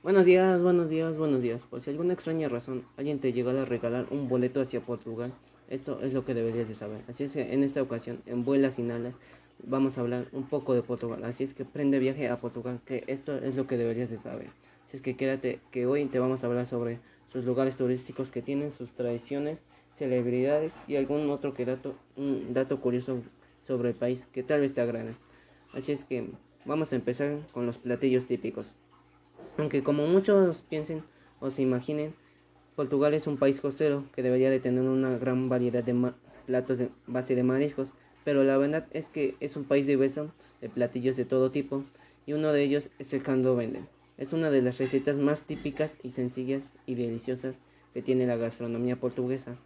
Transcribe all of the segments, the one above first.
Buenos días, buenos días, buenos días. Por si alguna extraña razón alguien te llegó a regalar un boleto hacia Portugal, esto es lo que deberías de saber. Así es que en esta ocasión, en Vuelas y Nalas, vamos a hablar un poco de Portugal. Así es que prende viaje a Portugal, que esto es lo que deberías de saber. Así es que quédate, que hoy te vamos a hablar sobre sus lugares turísticos que tienen, sus tradiciones, celebridades y algún otro que dato, un dato curioso sobre el país que tal vez te agrade. Así es que vamos a empezar con los platillos típicos. Aunque como muchos piensen o se imaginen, Portugal es un país costero que debería de tener una gran variedad de platos de base de mariscos, pero la verdad es que es un país diverso de platillos de todo tipo y uno de ellos es el caldo vende. Es una de las recetas más típicas y sencillas y deliciosas que tiene la gastronomía portuguesa.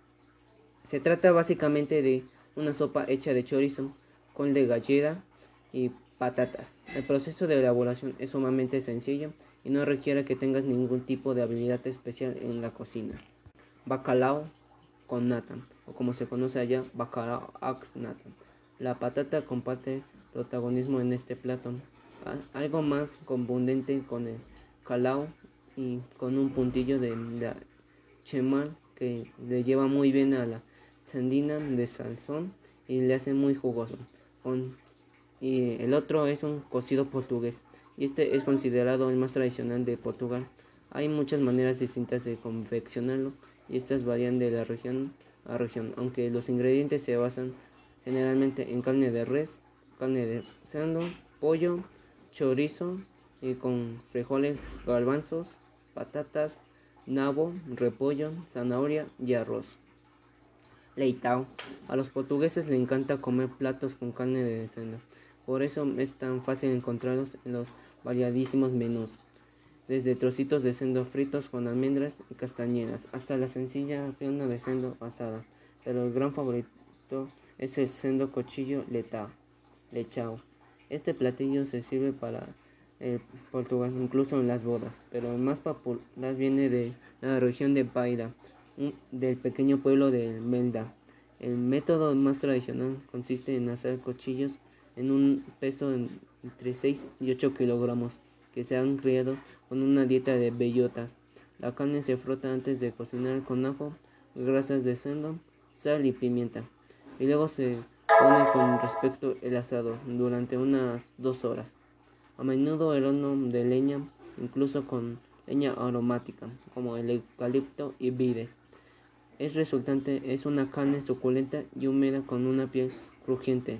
Se trata básicamente de una sopa hecha de chorizo, con de gallera y patatas. El proceso de elaboración es sumamente sencillo y no requiere que tengas ningún tipo de habilidad especial en la cocina. Bacalao con nata, o como se conoce allá, bacalao ax nata. La patata comparte protagonismo en este plato. Algo más contundente con el calao y con un puntillo de, chemal que le lleva muy bien a la sandina de salsón y le hace muy jugoso. y el otro es un cocido portugués y este es considerado el más tradicional de Portugal. Hay muchas maneras distintas de confeccionarlo y estas varían de la región a región, aunque los ingredientes se basan generalmente en carne de res, carne de cerdo, pollo, chorizo y con frijoles, garbanzos, patatas, nabo, repollo, zanahoria y arroz. Leitao. A los portugueses les encanta comer platos con carne de cerdo. Por eso es tan fácil encontrarlos en los variadísimos menús, desde trocitos de cerdo fritos con almendras y castañeras hasta la sencilla pierna de cerdo asada. Pero el gran favorito es el cerdo cochillo lechao. Este platillo se sirve para el Portugal, incluso en las bodas, pero más popular viene de la región de Paira, del pequeño pueblo de Melda. El método más tradicional consiste en hacer cochillos en un peso entre 6 y 8 kilogramos que se han criado con una dieta de bellotas. La carne se frota antes de cocinar con ajo, grasas de cerdo, sal y pimienta. Y luego se pone con respecto el asado durante unas dos horas. A menudo el horno de leña, incluso con leña aromática, como el eucalipto y vides. El resultante es una carne suculenta y húmeda con una piel crujiente.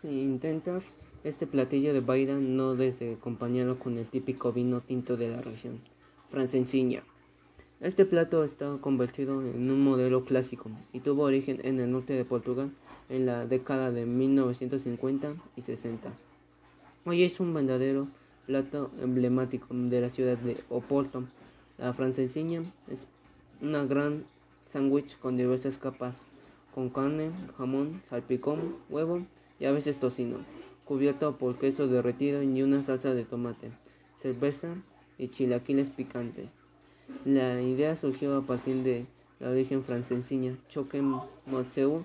Si intentas este platillo de baida, no desde acompañarlo con el típico vino tinto de la región, francesinha. Este plato está convertido en un modelo clásico y tuvo origen en el norte de Portugal en la década de 1950 y 60. Hoy es un verdadero plato emblemático de la ciudad de Oporto. La francesinha es una gran sándwich con diversas capas, con carne, jamón, salpicón, huevo y a veces tocino, cubierto por queso derretido y una salsa de tomate, cerveza y chilaquiles picantes. La idea surgió a partir de la origen francesiña choque motseu,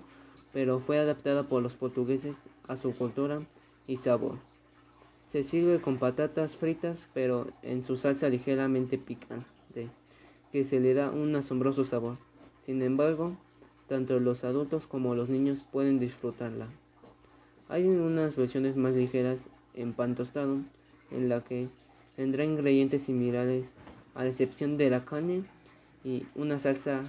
pero fue adaptada por los portugueses a su cultura y sabor. Se sirve con patatas fritas, pero en su salsa ligeramente picante, que se le da un asombroso sabor. Sin embargo, tanto los adultos como los niños pueden disfrutarla. Hay unas versiones más ligeras en pan tostado, en la que tendrá ingredientes similares a la excepción de la carne y una salsa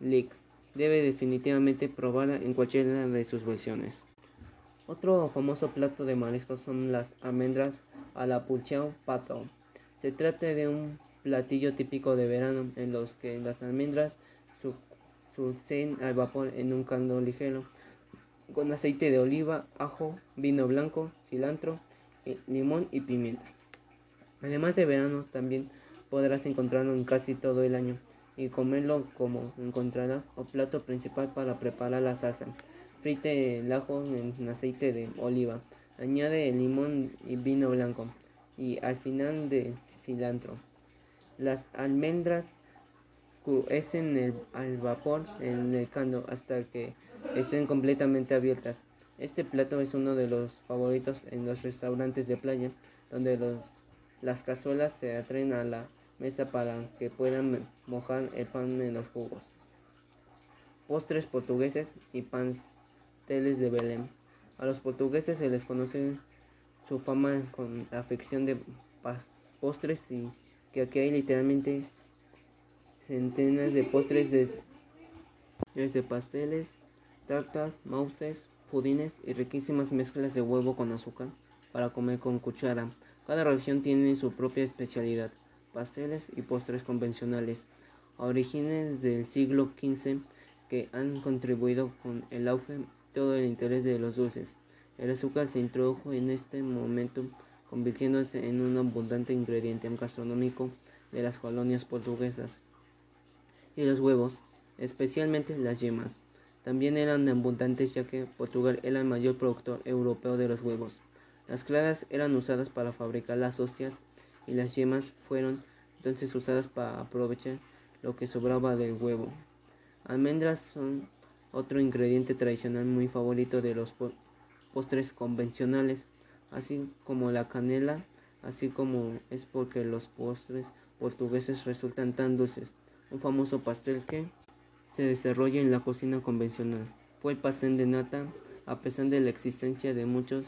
lick. Debe definitivamente probarla en cualquiera de sus versiones. Otro famoso plato de mariscos son las almendras a la pulchao pato. Se trata de un platillo típico de verano en los que las almendras suceden al vapor en un caldo ligero con aceite de oliva, ajo, vino blanco, cilantro, eh, limón y pimienta. Además de verano, también podrás encontrarlo en casi todo el año y comerlo como encontrarás o plato principal para preparar la salsa. Frite el ajo en aceite de oliva, añade el limón y vino blanco y al final de cilantro. Las almendras cuecen al vapor en el caldo hasta que estén completamente abiertas. Este plato es uno de los favoritos en los restaurantes de playa, donde Las cazuelas se atraen a la mesa para que puedan mojar el pan en los jugos. Postres portugueses y pasteles de Belén. A los portugueses se les conoce su fama con la afección de postres y que aquí hay literalmente centenas de postres desde pasteles, tartas, mouses, pudines y riquísimas mezclas de huevo con azúcar para comer con cuchara. Cada región tiene su propia especialidad, pasteles y postres convencionales, orígenes del siglo XV que han contribuido con el auge todo el interés de los dulces. El azúcar se introdujo en este momento convirtiéndose en un abundante ingrediente gastronómico de las colonias portuguesas. Y los huevos, especialmente las yemas, también eran abundantes ya que Portugal era el mayor productor europeo de los huevos. Las claras eran usadas para fabricar las hostias y las yemas fueron entonces usadas para aprovechar lo que sobraba del huevo. Almendras son otro ingrediente tradicional muy favorito de los postres convencionales, así como la canela, así como es porque los postres portugueses resultan tan dulces. Un famoso pastel que se desarrolla en la cocina convencional fue el pastel de nata, a pesar de la existencia de muchos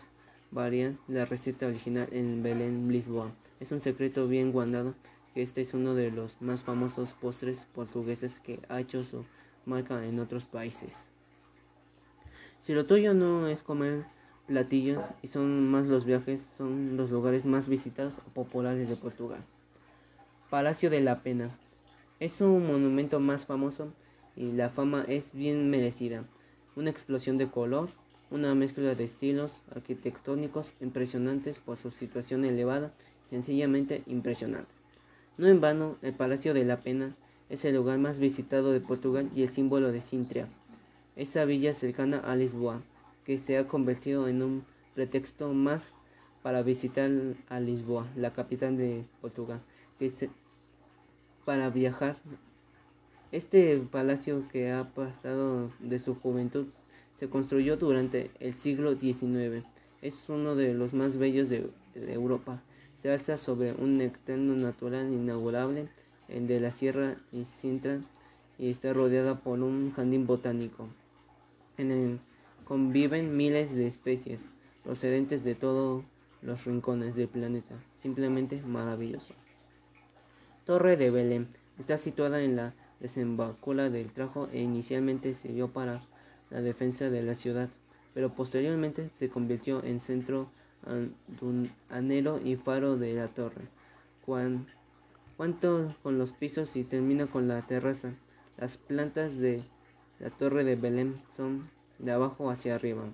varían la receta original en Belén, Lisboa. Es un secreto bien guardado que este es uno de los más famosos postres portugueses que ha hecho su marca en otros países. Si lo tuyo no es comer platillos y son más los viajes, son los lugares más visitados o populares de Portugal. Palacio de la Pena. Es un monumento más famoso y la fama es bien merecida. Una explosión de color, una mezcla de estilos arquitectónicos impresionantes por su situación elevada, sencillamente impresionante. No en vano, el Palacio de la Pena es el lugar más visitado de Portugal y el símbolo de Sintra, esa villa cercana a Lisboa, que se ha convertido en un pretexto más para visitar a Lisboa, la capital de Portugal, que para viajar. Este palacio que ha pasado de su juventud se construyó durante el siglo XIX. Es uno de los más bellos de, Europa. Se alza sobre un eterno natural inaugurable, el de la Sierra y Sintra, y está rodeada por un jardín botánico. En el conviven miles de especies procedentes de todos los rincones del planeta. Simplemente maravilloso. Torre de Belén está situada en la desembocadura del Trajo e inicialmente sirvió para la defensa de la ciudad, pero posteriormente se convirtió en centro anero y faro de la torre. cuanto con los pisos y termina con la terraza. Las plantas de la torre de Belén son de abajo hacia arriba.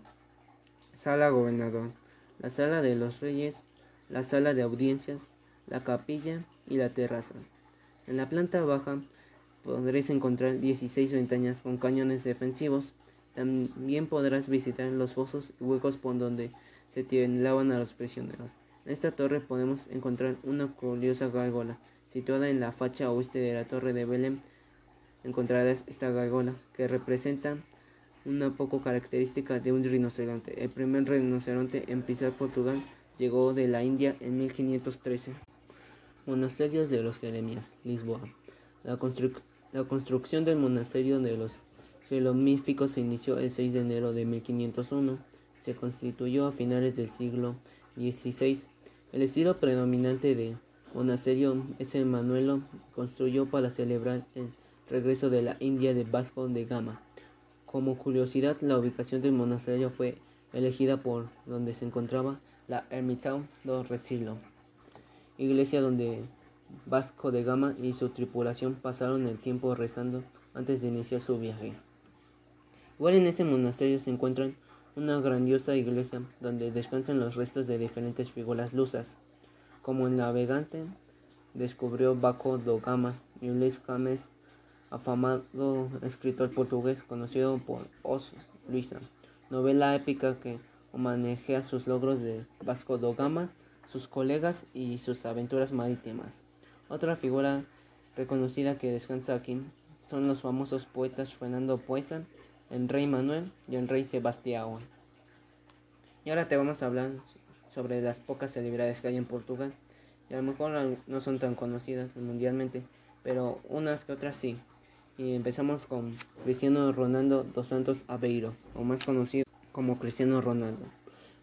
Sala gobernador, la sala de los reyes, la sala de audiencias, la capilla y la terraza. En la planta baja podréis encontrar 16 ventanas con cañones defensivos también podrás visitar los fosos y huecos por donde se tiraban a los prisioneros. En esta torre podemos encontrar una curiosa gárgola. Situada en la facha oeste de la torre de Belém, encontrarás esta gárgola que representa una poco característica de un rinoceronte. El primer rinoceronte en pisar Portugal llegó de la India en 1513. Monasterios de los Jeremías, Lisboa. La, la construcción del monasterio de los Jerónimo se inició el 6 de enero de 1501. Se constituyó a finales del siglo XVI. El estilo predominante del monasterio es el Manuelo, construyó para celebrar el regreso de la India de Vasco de Gama. Como curiosidad, la ubicación del monasterio fue elegida por donde se encontraba la Ermita do Resilo, iglesia donde Vasco de Gama y su tripulación pasaron el tiempo rezando antes de iniciar su viaje. Igual en este monasterio se encuentra una grandiosa iglesia donde descansan los restos de diferentes figuras lusas, como el navegante descubrió Baco do Gama y Luis Cames, afamado escritor portugués conocido por Os Luisa, novela épica que homenajea sus logros de Vasco da Gama, sus colegas y sus aventuras marítimas. Otra figura reconocida que descansa aquí son los famosos poetas Fernando Poesa el rey Manuel y el rey Sebastián. Y ahora te vamos a hablar sobre las pocas celebridades que hay en Portugal. y a lo mejor no son tan conocidas mundialmente, pero unas que otras sí. Y empezamos con Cristiano Ronaldo dos Santos Aveiro, o más conocido como Cristiano Ronaldo.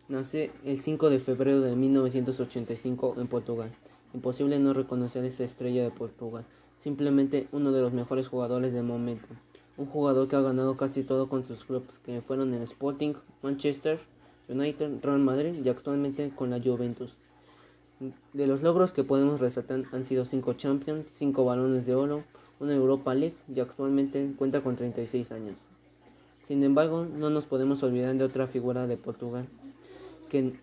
Nace el 5 de febrero de 1985 en Portugal. Imposible no reconocer esta estrella de Portugal, simplemente uno de los mejores jugadores del momento. Un jugador que ha ganado casi todo con sus clubes, que fueron el Sporting, Manchester United, Real Madrid y actualmente con la Juventus. De los logros que podemos resaltar han sido 5 Champions, 5 balones de oro, una Europa League y actualmente cuenta con 36 años. Sin embargo, no nos podemos olvidar de otra figura de Portugal, que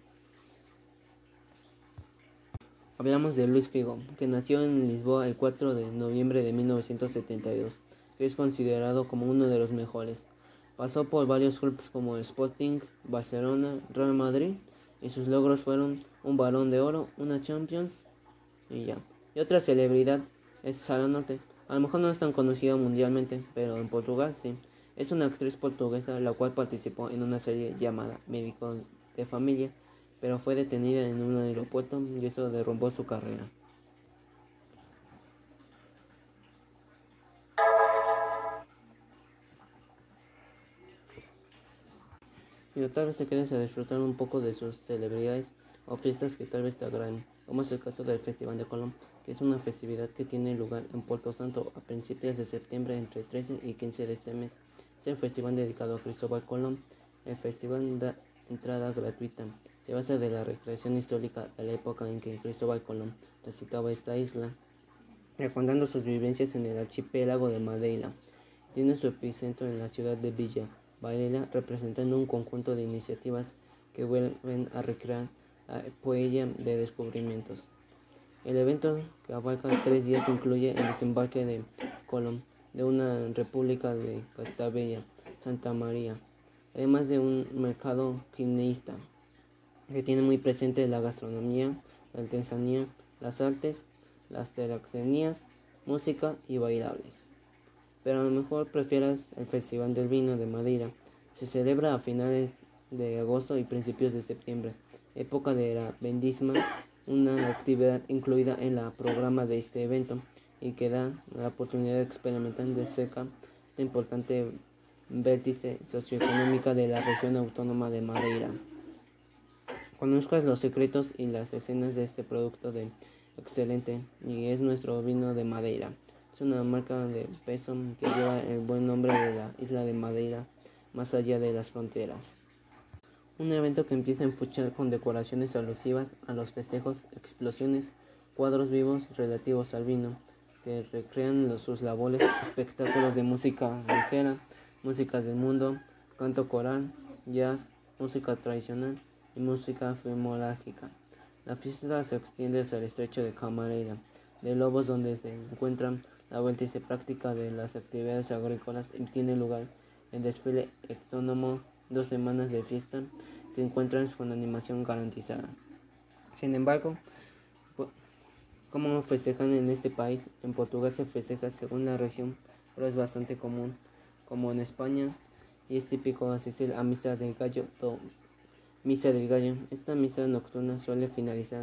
hablamos de Luis Figo, que nació en Lisboa el 4 de noviembre de 1972, que es considerado como uno de los mejores. Pasó por varios clubes como Sporting, Barcelona, Real Madrid y sus logros fueron un balón de oro, una Champions y ya. Y otra celebridad es Sara Norte, a lo mejor no es tan conocida mundialmente, pero en Portugal sí. Es una actriz portuguesa la cual participó en una serie llamada Médico de Familia, pero fue detenida en un aeropuerto y eso derrumbó su carrera. Y tal vez te quedes a disfrutar un poco de sus celebridades o fiestas que tal vez te agraden, como es el caso del Festival de Colón que es una festividad que tiene lugar en Puerto Santo a principios de septiembre entre 13 y 15 de este mes. Es el festival dedicado a Cristóbal Colón. El festival da entrada gratuita. Se basa de la recreación histórica de la época en que Cristóbal Colón visitaba esta isla, recordando sus vivencias en el archipiélago de Madeira. Tiene su epicentro en la ciudad de Villa Varela, representando un conjunto de iniciativas que vuelven a recrear la poella de descubrimientos. El evento, que abarca tres días, incluye el desembarque de Colón de una república de Castabella, Santa María, además de un mercado quineísta que tiene muy presente la gastronomía, la artesanía, las artes, las teraxenías, música y bailables. Pero a lo mejor prefieras el Festival del Vino de Madeira. Se celebra a finales de agosto y principios de septiembre, época de la bendisma una actividad incluida en el programa de este evento y que da la oportunidad de experimentar de cerca esta importante vértice socioeconómica de la región autónoma de Madeira. Conozcas los secretos y las escenas de este producto de excelente y es nuestro vino de Madeira. Es una marca de peso que lleva el buen nombre de la isla de Madeira más allá de las fronteras. Un evento que empieza en Fuchar con decoraciones alusivas a los festejos, explosiones, cuadros vivos relativos al vino, que recrean sus labores, espectáculos de música ligera, música del mundo, canto coral, jazz, música tradicional y música filmológica. La fiesta se extiende hacia el estrecho de Camareira, de Lobos, donde se encuentran la vuelta y se práctica de las actividades agrícolas y tiene lugar el desfile autónomo dos semanas de fiesta que encuentran con animación garantizada. Sin embargo, como festejan en este país, en Portugal se festeja según la región, pero es bastante común, como en España, y es típico asistir a misa del gallo. Misa del gallo. Esta misa nocturna suele finalizar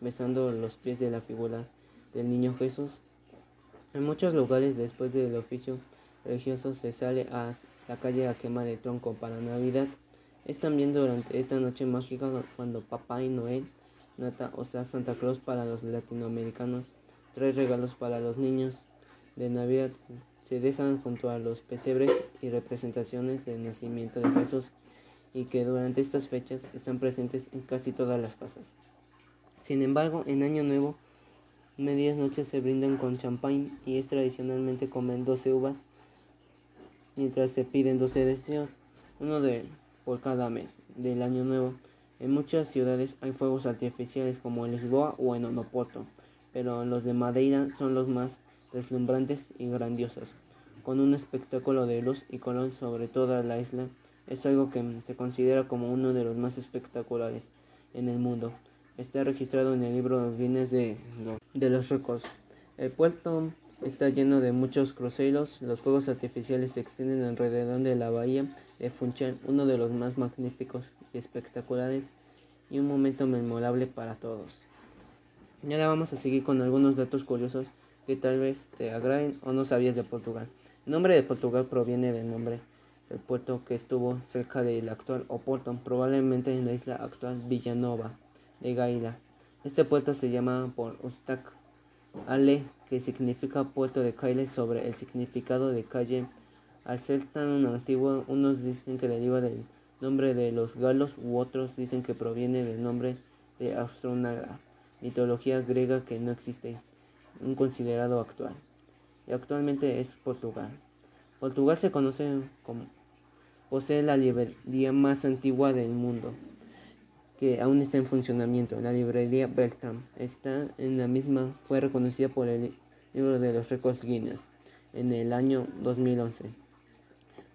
besando los pies de la figura del niño Jesús. En muchos lugares después del oficio religioso se sale a la calle a quemar el tronco para Navidad. Es también durante esta noche mágica cuando Papá y Noel, Nata, o sea Santa Claus para los latinoamericanos, trae regalos para los niños de Navidad. Se dejan junto a los pesebres y representaciones del nacimiento de Jesús y que durante estas fechas están presentes en casi todas las casas. Sin embargo, en Año Nuevo, medias noches se brindan con champán y es tradicionalmente comen 12 uvas mientras se piden 12 deseos, uno de por cada mes del año nuevo. En muchas ciudades hay fuegos artificiales como en Lisboa o en Onopoto, pero los de Madeira son los más deslumbrantes y grandiosos, con un espectáculo de luz y color sobre toda la isla. Es algo que se considera como uno de los más espectaculares en el mundo. Está registrado en el libro Guinness de, de los récords. El puerto Está lleno de muchos cruceros. Los fuegos artificiales se extienden alrededor de la bahía de Funchal, uno de los más magníficos y espectaculares y un momento memorable para todos. Y ahora vamos a seguir con algunos datos curiosos que tal vez te agraden o no sabías de Portugal. El nombre de Portugal proviene del nombre del puerto que estuvo cerca del actual Oporto, probablemente en la isla actual Villanova de Gaila. Este puerto se llama por Ustac Ale, que significa puerto de Caile sobre el significado de calle. Al ser tan antiguo, unos dicen que deriva del nombre de los galos u otros dicen que proviene del nombre de Astronaga, mitología griega que no existe, un considerado actual. Y actualmente es Portugal. Portugal se conoce como posee la librería más antigua del mundo, que aún está en funcionamiento. La librería Beltram está en la misma, fue reconocida por el libro de los récords Guinness en el año 2011.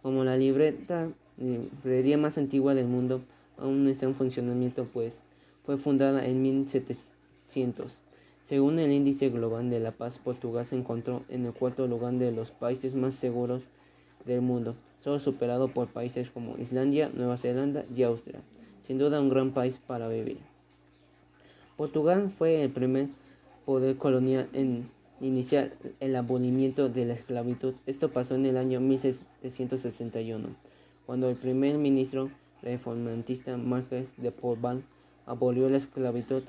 Como la libreta librería más antigua del mundo, aún está en funcionamiento, pues fue fundada en 1700. Según el índice global de la paz, Portugal se encontró en el cuarto lugar de los países más seguros del mundo, solo superado por países como Islandia, Nueva Zelanda y Austria. Sin duda un gran país para vivir. Portugal fue el primer poder colonial en iniciar el abolimiento de la esclavitud. Esto pasó en el año 1761, cuando el primer ministro reformantista Marqués de Porbal abolió la esclavitud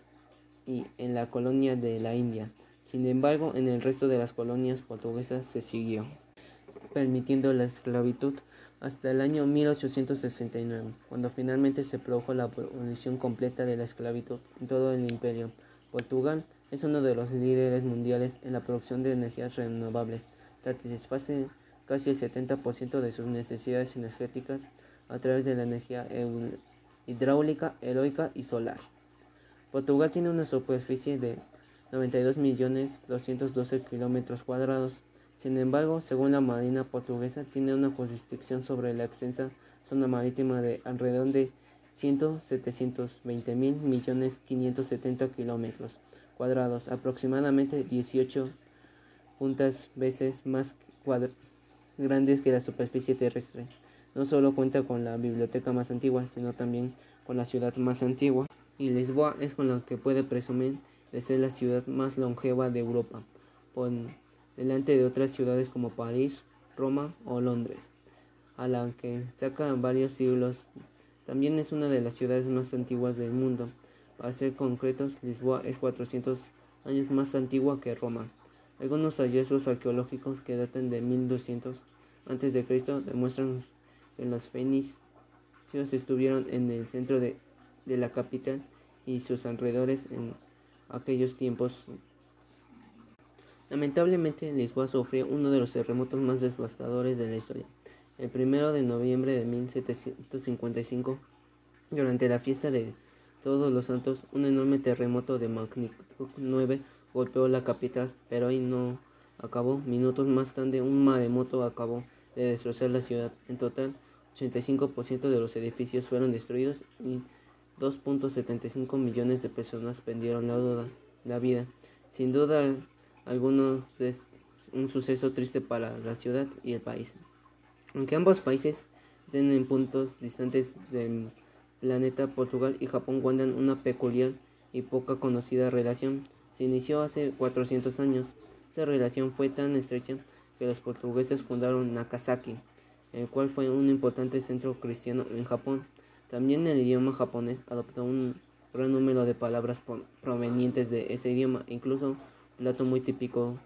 y en la colonia de la India. Sin embargo, en el resto de las colonias portuguesas se siguió permitiendo la esclavitud hasta el año 1869, cuando finalmente se produjo la abolición completa de la esclavitud en todo el imperio. Portugal es uno de los líderes mundiales en la producción de energías renovables, satisface casi el 70% de sus necesidades energéticas a través de la energía hidráulica, eólica y solar. Portugal tiene una superficie de 92.212 kilómetros cuadrados sin embargo, según la Marina portuguesa, tiene una jurisdicción sobre la extensa zona marítima de alrededor de 100.720 mil millones 570 kilómetros cuadrados, aproximadamente 18 puntas veces más grandes que la superficie terrestre. No solo cuenta con la biblioteca más antigua, sino también con la ciudad más antigua, y Lisboa es con la que puede presumir de ser la ciudad más longeva de Europa delante de otras ciudades como París, Roma o Londres, a la que saca varios siglos. También es una de las ciudades más antiguas del mundo. Para ser concretos, Lisboa es 400 años más antigua que Roma. Algunos hallazgos arqueológicos que datan de 1200 a.C. demuestran que los fenicios estuvieron en el centro de, de la capital y sus alrededores en aquellos tiempos Lamentablemente, Lisboa sufrió uno de los terremotos más devastadores de la historia. El primero de noviembre de 1755, durante la fiesta de Todos los Santos, un enorme terremoto de magnitud 9 golpeó la capital, pero ahí no acabó. Minutos más tarde, un maremoto acabó de destrozar la ciudad. En total, 85% de los edificios fueron destruidos y 2.75 millones de personas perdieron la, la vida. Sin duda, algunos es un suceso triste para la ciudad y el país. Aunque ambos países estén en puntos distantes del planeta, Portugal y Japón guardan una peculiar y poca conocida relación. Se inició hace 400 años. Esta relación fue tan estrecha que los portugueses fundaron Nagasaki, el cual fue un importante centro cristiano en Japón. También el idioma japonés adoptó un gran número de palabras provenientes de ese idioma, incluso plato muy típico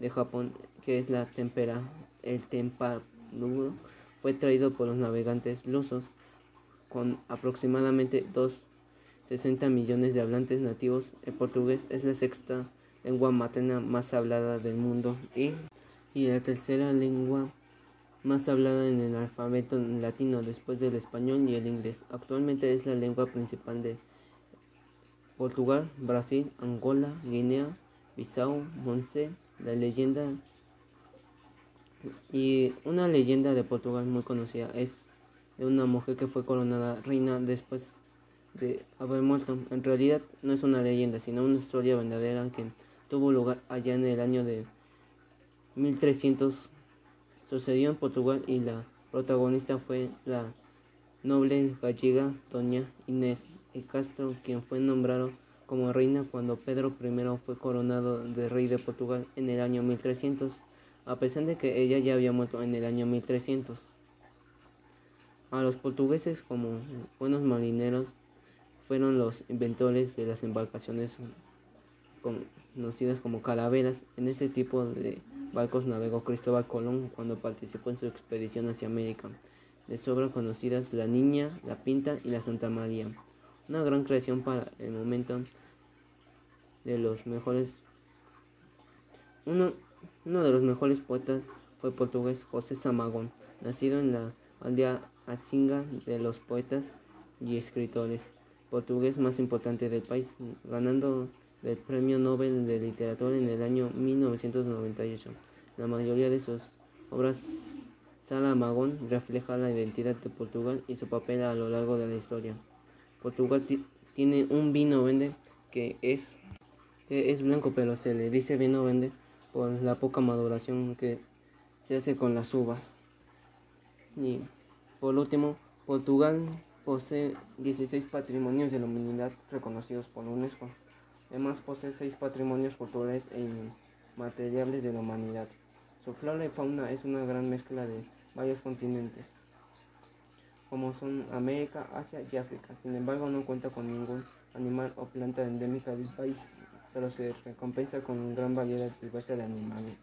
de Japón, que es la tempera. El tempanudo fue traído por los navegantes lusos con aproximadamente 260 millones de hablantes nativos. El portugués es la sexta lengua materna más hablada del mundo y, y la tercera lengua más hablada en el alfabeto latino después del español y el inglés. Actualmente es la lengua principal de Portugal, Brasil, Angola, Guinea, Bissau, Monse, la leyenda y una leyenda de Portugal muy conocida es de una mujer que fue coronada reina después de haber muerto. En realidad no es una leyenda, sino una historia verdadera que tuvo lugar allá en el año de 1300. Sucedió en Portugal y la protagonista fue la noble gallega doña Inés de Castro, quien fue nombrado como reina cuando Pedro I fue coronado de rey de Portugal en el año 1300, a pesar de que ella ya había muerto en el año 1300. A los portugueses como buenos marineros fueron los inventores de las embarcaciones conocidas como calaveras. En este tipo de barcos navegó Cristóbal Colón cuando participó en su expedición hacia América. De sobra conocidas la Niña, la Pinta y la Santa María. Una gran creación para el momento de los mejores. Uno, uno de los mejores poetas fue portugués José Samagón, nacido en la aldea Atzinga de los poetas y escritores portugués más importante del país, ganando el Premio Nobel de Literatura en el año 1998. La mayoría de sus obras Sala Magón refleja la identidad de Portugal y su papel a lo largo de la historia. Portugal tiene un vino vende que es, que es blanco, pero se le dice vino vende por la poca maduración que se hace con las uvas. Y por último, Portugal posee 16 patrimonios de la humanidad reconocidos por UNESCO. Además posee 6 patrimonios culturales e inmateriales de la humanidad. Su flora y fauna es una gran mezcla de varios continentes, como son América, Asia y África. Sin embargo, no cuenta con ningún animal o planta endémica del país, pero se recompensa con gran variedad diversa de animales.